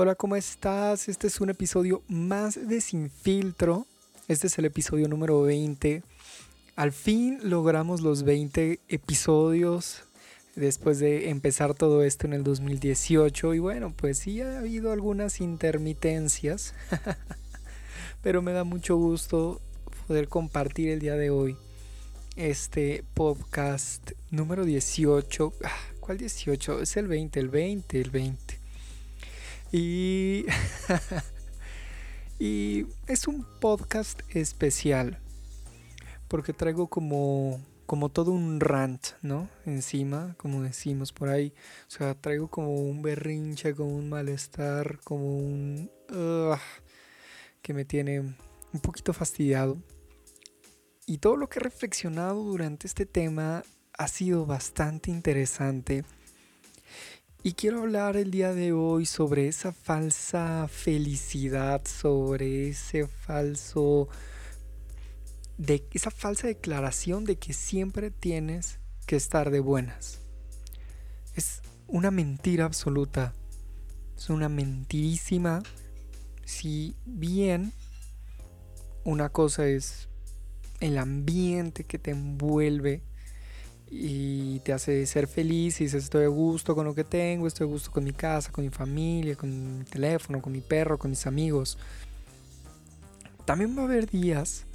Hola, ¿cómo estás? Este es un episodio más de Sin Filtro. Este es el episodio número 20. Al fin logramos los 20 episodios después de empezar todo esto en el 2018. Y bueno, pues sí ha habido algunas intermitencias. Pero me da mucho gusto poder compartir el día de hoy este podcast número 18. Ah, ¿Cuál 18? Es el 20, el 20, el 20. Y, y es un podcast especial porque traigo como, como todo un rant, ¿no? Encima, como decimos por ahí. O sea, traigo como un berrinche, como un malestar, como un... que me tiene un poquito fastidiado. Y todo lo que he reflexionado durante este tema ha sido bastante interesante y quiero hablar el día de hoy sobre esa falsa felicidad, sobre ese falso de esa falsa declaración de que siempre tienes que estar de buenas. Es una mentira absoluta. Es una mentirísima. Si bien una cosa es el ambiente que te envuelve y te hace ser feliz y dices estoy a gusto con lo que tengo, estoy a gusto con mi casa, con mi familia, con mi teléfono, con mi perro, con mis amigos. También va a haber días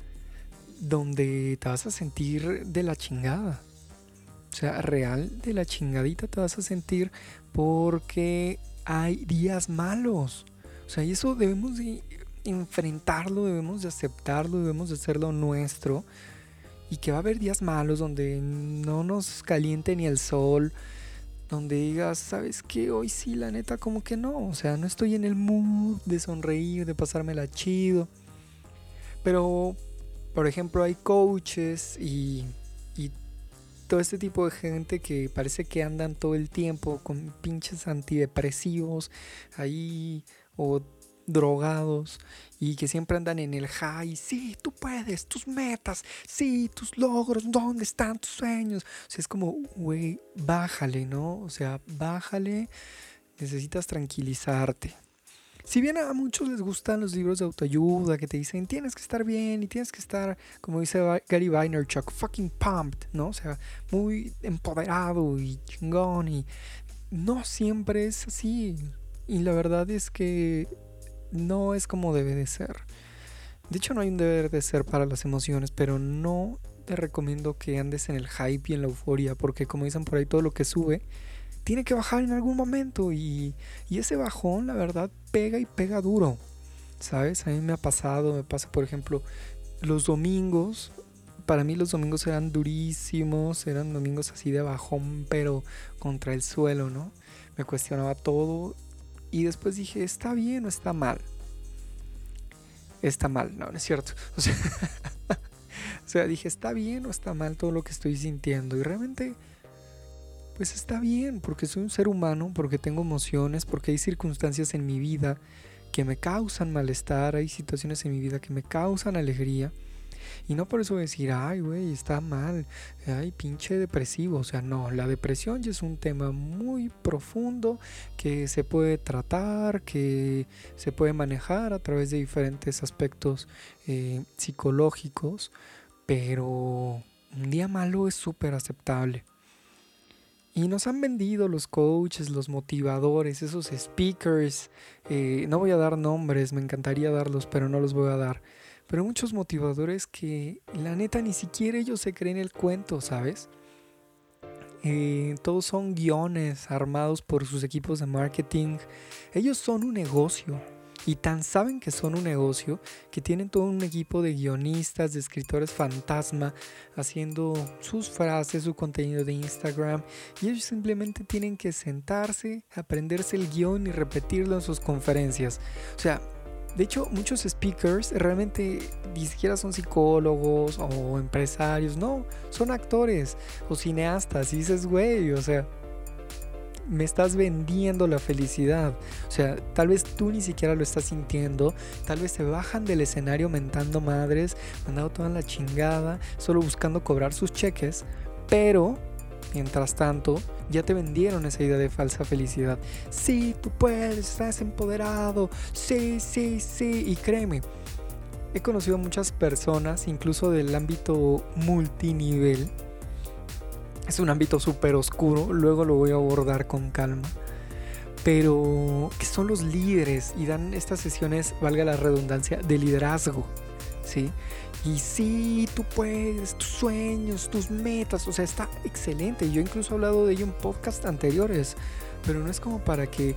donde te vas a sentir de la chingada. O sea, real de la chingadita te vas a sentir porque hay días malos. O sea, y eso debemos de enfrentarlo, debemos de aceptarlo, debemos de hacerlo nuestro y que va a haber días malos donde no nos caliente ni el sol, donde digas, ¿sabes qué? Hoy sí, la neta, como que no, o sea, no estoy en el mood de sonreír, de pasármela chido. Pero, por ejemplo, hay coaches y, y todo este tipo de gente que parece que andan todo el tiempo con pinches antidepresivos ahí o drogados y que siempre andan en el high. Sí, tú puedes, tus metas, sí, tus logros, ¿dónde están tus sueños? O sea, es como, güey, bájale, ¿no? O sea, bájale, necesitas tranquilizarte. Si bien a muchos les gustan los libros de autoayuda que te dicen tienes que estar bien y tienes que estar, como dice Gary Vaynerchuk, fucking pumped, ¿no? O sea, muy empoderado y chingón y no siempre es así. Y la verdad es que no es como debe de ser. De hecho, no hay un deber de ser para las emociones, pero no te recomiendo que andes en el hype y en la euforia, porque como dicen por ahí, todo lo que sube tiene que bajar en algún momento y, y ese bajón, la verdad, pega y pega duro. ¿Sabes? A mí me ha pasado, me pasa, por ejemplo, los domingos. Para mí los domingos eran durísimos, eran domingos así de bajón, pero contra el suelo, ¿no? Me cuestionaba todo y después dije, ¿está bien o está mal? Está mal, no, no es cierto. O sea, dije, ¿está bien o está mal todo lo que estoy sintiendo? Y realmente, pues está bien, porque soy un ser humano, porque tengo emociones, porque hay circunstancias en mi vida que me causan malestar, hay situaciones en mi vida que me causan alegría. Y no por eso decir, ay, güey, está mal, ay, pinche depresivo. O sea, no, la depresión ya es un tema muy profundo que se puede tratar, que se puede manejar a través de diferentes aspectos eh, psicológicos, pero un día malo es súper aceptable. Y nos han vendido los coaches, los motivadores, esos speakers. Eh, no voy a dar nombres, me encantaría darlos, pero no los voy a dar pero muchos motivadores que la neta ni siquiera ellos se creen el cuento, ¿sabes? Eh, todos son guiones armados por sus equipos de marketing. Ellos son un negocio. Y tan saben que son un negocio que tienen todo un equipo de guionistas, de escritores fantasma, haciendo sus frases, su contenido de Instagram. Y ellos simplemente tienen que sentarse, aprenderse el guion y repetirlo en sus conferencias. O sea, de hecho, muchos speakers realmente ni siquiera son psicólogos o empresarios, no, son actores o cineastas. Y dices, güey, o sea, me estás vendiendo la felicidad. O sea, tal vez tú ni siquiera lo estás sintiendo. Tal vez se bajan del escenario mentando madres, mandando toda la chingada, solo buscando cobrar sus cheques. Pero Mientras tanto, ya te vendieron esa idea de falsa felicidad. Sí, tú puedes, estás empoderado. Sí, sí, sí. Y créeme, he conocido muchas personas, incluso del ámbito multinivel. Es un ámbito súper oscuro, luego lo voy a abordar con calma. Pero que son los líderes y dan estas sesiones, valga la redundancia, de liderazgo. ¿Sí? Y sí, tú puedes, tus sueños, tus metas, o sea, está excelente. Yo incluso he hablado de ello en podcast anteriores, pero no es como para que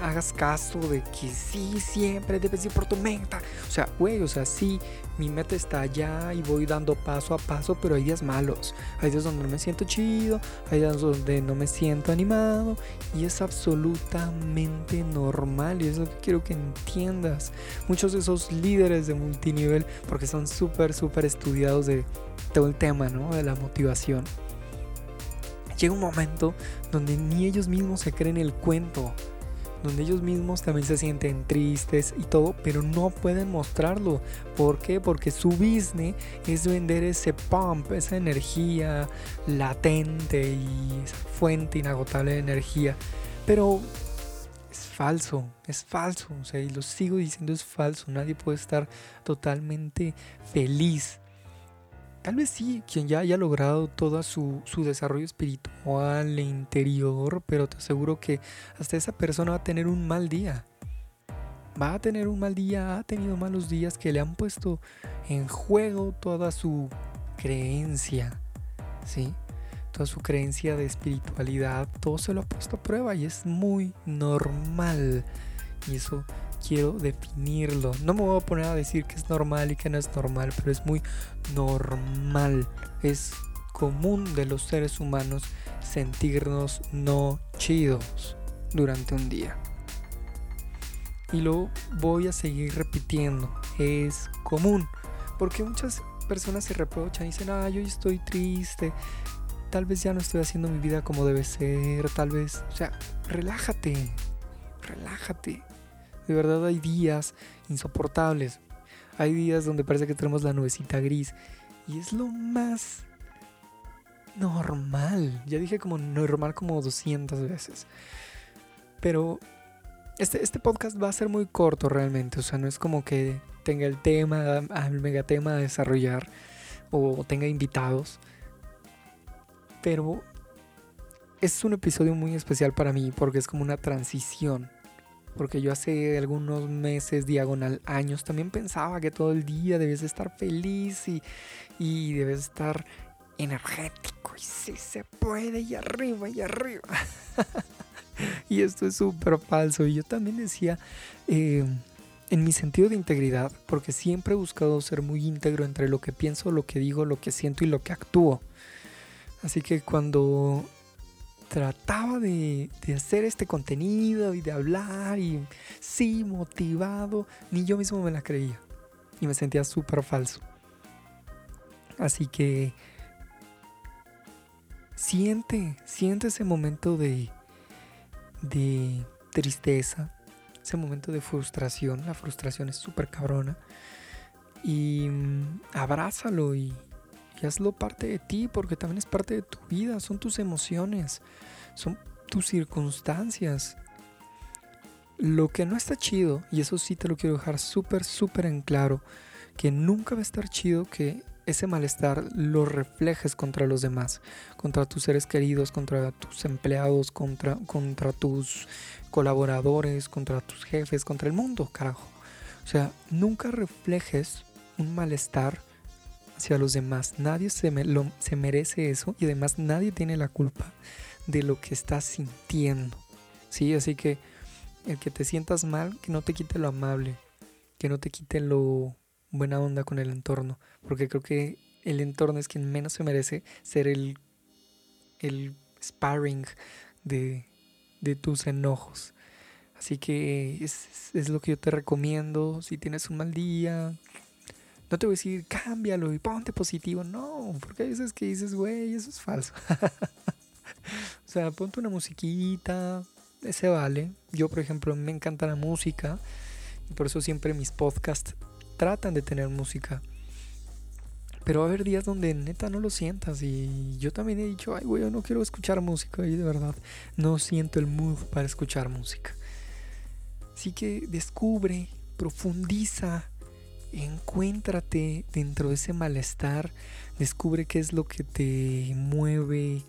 hagas caso de que sí, siempre debes ir por tu meta. O sea, güey, o sea, sí, mi meta está allá y voy dando paso a paso, pero hay días malos. Hay días donde no me siento chido, hay días donde no me siento animado y es absolutamente normal y es lo que quiero que entiendas. Muchos de esos líderes de multinivel, porque son súper, súper estudiados de todo el tema, ¿no? De la motivación. Llega un momento donde ni ellos mismos se creen el cuento donde ellos mismos también se sienten tristes y todo, pero no pueden mostrarlo. ¿Por qué? Porque su business es vender ese pump, esa energía latente y esa fuente inagotable de energía. Pero es falso, es falso, o sea, y lo sigo diciendo, es falso. Nadie puede estar totalmente feliz Tal vez sí, quien ya haya logrado todo su, su desarrollo espiritual e interior, pero te aseguro que hasta esa persona va a tener un mal día. Va a tener un mal día, ha tenido malos días que le han puesto en juego toda su creencia, ¿sí? Toda su creencia de espiritualidad, todo se lo ha puesto a prueba y es muy normal. Y eso quiero definirlo. No me voy a poner a decir que es normal y que no es normal, pero es muy normal. Es común de los seres humanos sentirnos no chidos durante un día. Y lo voy a seguir repitiendo. Es común. Porque muchas personas se reprochan y dicen, ah, yo estoy triste. Tal vez ya no estoy haciendo mi vida como debe ser. Tal vez, o sea, relájate. Relájate. De verdad hay días insoportables. Hay días donde parece que tenemos la nubecita gris. Y es lo más normal. Ya dije como normal como 200 veces. Pero este, este podcast va a ser muy corto realmente. O sea, no es como que tenga el tema, el megatema a desarrollar. O tenga invitados. Pero es un episodio muy especial para mí porque es como una transición porque yo hace algunos meses, diagonal años, también pensaba que todo el día debes estar feliz y, y debes estar energético. Y sí se puede, y arriba, y arriba. y esto es súper falso. Y yo también decía, eh, en mi sentido de integridad, porque siempre he buscado ser muy íntegro entre lo que pienso, lo que digo, lo que siento y lo que actúo. Así que cuando trataba de, hacer este contenido y de hablar y sí, motivado, ni yo mismo me la creía. Y me sentía súper falso. Así que siente, siente ese momento de, de tristeza, ese momento de frustración. La frustración es súper cabrona. Y mm, abrázalo y, y hazlo parte de ti porque también es parte de tu vida, son tus emociones, son tus circunstancias. Lo que no está chido, y eso sí te lo quiero dejar súper, súper en claro, que nunca va a estar chido que ese malestar lo reflejes contra los demás, contra tus seres queridos, contra tus empleados, contra, contra tus colaboradores, contra tus jefes, contra el mundo, carajo. O sea, nunca reflejes un malestar hacia los demás. Nadie se, se merece eso y además nadie tiene la culpa de lo que estás sintiendo. ¿Sí? Así que el que te sientas mal, que no te quite lo amable, que no te quite lo buena onda con el entorno, porque creo que el entorno es quien menos se merece ser el, el sparring de, de tus enojos. Así que es, es, lo que yo te recomiendo. Si tienes un mal día, no te voy a decir, cámbialo y ponte positivo. No, porque hay veces que dices, güey, eso es falso. o sea, ponte una musiquita, ese vale. Yo, por ejemplo, me encanta la música y por eso siempre mis podcasts tratan de tener música. Pero va a haber días donde neta no lo sientas y yo también he dicho, ay, güey, yo no quiero escuchar música y de verdad no siento el mood para escuchar música. Así que descubre, profundiza, encuéntrate dentro de ese malestar, descubre qué es lo que te mueve,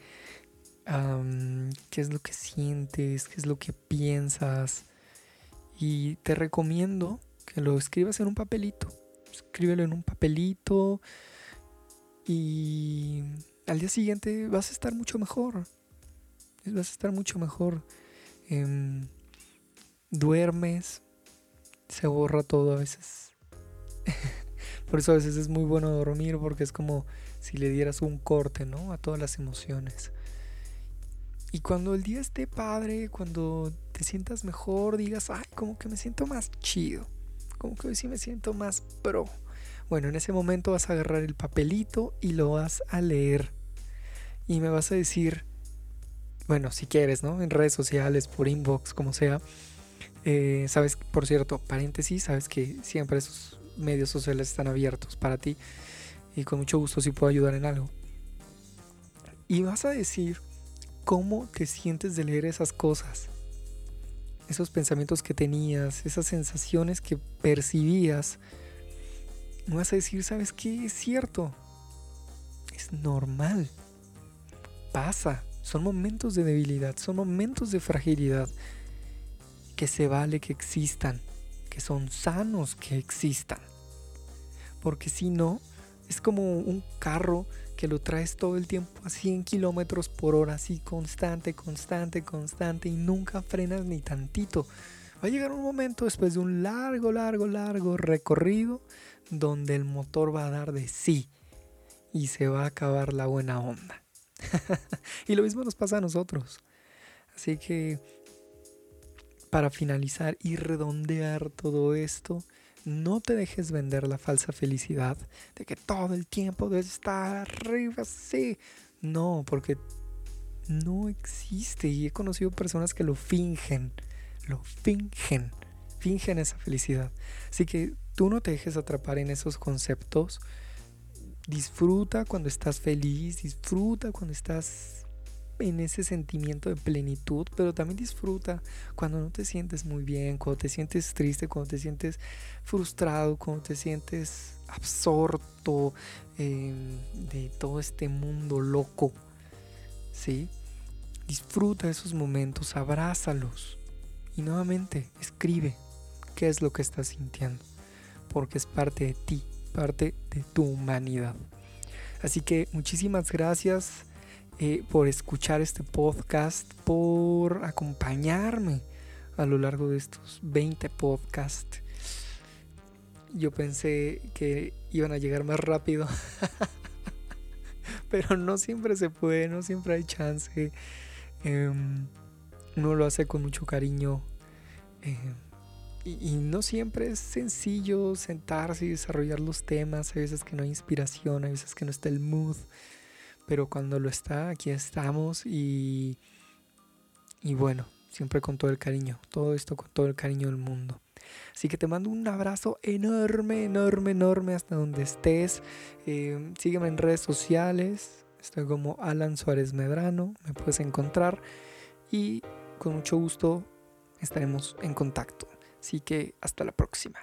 qué es lo que sientes, qué es lo que piensas. Y te recomiendo que lo escribas en un papelito. Escríbelo en un papelito y al día siguiente vas a estar mucho mejor. Vas a estar mucho mejor. Em, duermes, se borra todo a veces. Por eso a veces es muy bueno dormir porque es como si le dieras un corte, ¿no? A todas las emociones. Y cuando el día esté padre, cuando te sientas mejor, digas, ay, como que me siento más chido, como que hoy sí me siento más pro. Bueno, en ese momento vas a agarrar el papelito y lo vas a leer. Y me vas a decir, bueno, si quieres, ¿no? En redes sociales, por inbox, como sea. Eh, sabes, por cierto, paréntesis, sabes que siempre esos medios sociales están abiertos para ti. Y con mucho gusto si puedo ayudar en algo. Y vas a decir cómo te sientes de leer esas cosas. Esos pensamientos que tenías, esas sensaciones que percibías. Vas a decir, ¿sabes qué? Es cierto. Es normal. Pasa. Son momentos de debilidad, son momentos de fragilidad que se vale que existan, que son sanos que existan. Porque si no, es como un carro que lo traes todo el tiempo a 100 kilómetros por hora, así constante, constante, constante, y nunca frenas ni tantito. Va a llegar un momento después de un largo, largo, largo recorrido donde el motor va a dar de sí y se va a acabar la buena onda. y lo mismo nos pasa a nosotros. Así que para finalizar y redondear todo esto, no te dejes vender la falsa felicidad de que todo el tiempo debes estar arriba, sí. No, porque no existe. Y he conocido personas que lo fingen. Lo fingen. Fingen esa felicidad. Así que tú no te dejes atrapar en esos conceptos. Disfruta cuando estás feliz. Disfruta cuando estás en ese sentimiento de plenitud, pero también disfruta cuando no te sientes muy bien, cuando te sientes triste, cuando te sientes frustrado, cuando te sientes absorto em, de todo este mundo loco. ¿Sí? Disfruta esos momentos, abrázalos y nuevamente escribe qué es lo que estás sintiendo, porque es parte de ti, parte de tu humanidad. Así que muchísimas gracias eh, por escuchar este podcast, por acompañarme a lo largo de estos 20 podcasts. Yo pensé que iban a llegar más rápido, pero no siempre se puede, no siempre hay chance. Em, uno lo hace con mucho cariño. Em, y, y, no siempre es sencillo sentarse y desarrollar los temas. Hay veces que no hay inspiración, hay veces que no está el mood pero cuando lo está, aquí estamos y, y bueno, siempre con todo el cariño, todo esto con todo el cariño del mundo. Así que te mando un abrazo enorme, enorme, enorme hasta donde estés. Eh, sígueme en redes sociales. Estoy como Alan Suárez Medrano. Me puedes encontrar. Y con mucho gusto estaremos en contacto. Así que hasta la próxima.